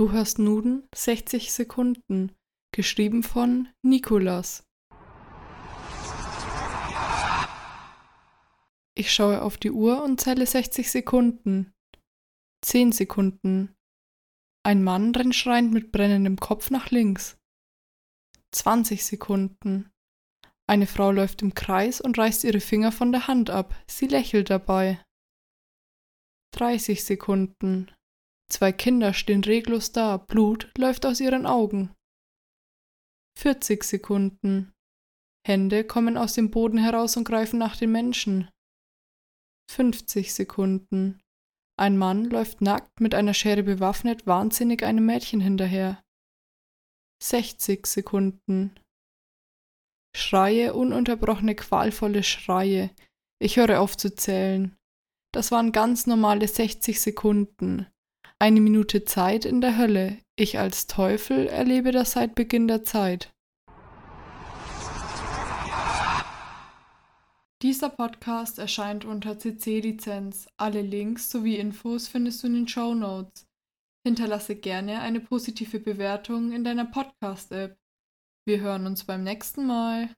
Du hörst Nuden 60 Sekunden, geschrieben von Nikolas. Ich schaue auf die Uhr und zähle 60 Sekunden. 10 Sekunden. Ein Mann rennt schreiend mit brennendem Kopf nach links. 20 Sekunden. Eine Frau läuft im Kreis und reißt ihre Finger von der Hand ab. Sie lächelt dabei. 30 Sekunden. Zwei Kinder stehen reglos da, Blut läuft aus ihren Augen. 40 Sekunden. Hände kommen aus dem Boden heraus und greifen nach den Menschen. 50 Sekunden. Ein Mann läuft nackt mit einer Schere bewaffnet wahnsinnig einem Mädchen hinterher. 60 Sekunden. Schreie, ununterbrochene, qualvolle Schreie. Ich höre auf zu zählen. Das waren ganz normale 60 Sekunden. Eine Minute Zeit in der Hölle. Ich als Teufel erlebe das seit Beginn der Zeit. Dieser Podcast erscheint unter CC-Lizenz. Alle Links sowie Infos findest du in den Show Notes. Hinterlasse gerne eine positive Bewertung in deiner Podcast-App. Wir hören uns beim nächsten Mal.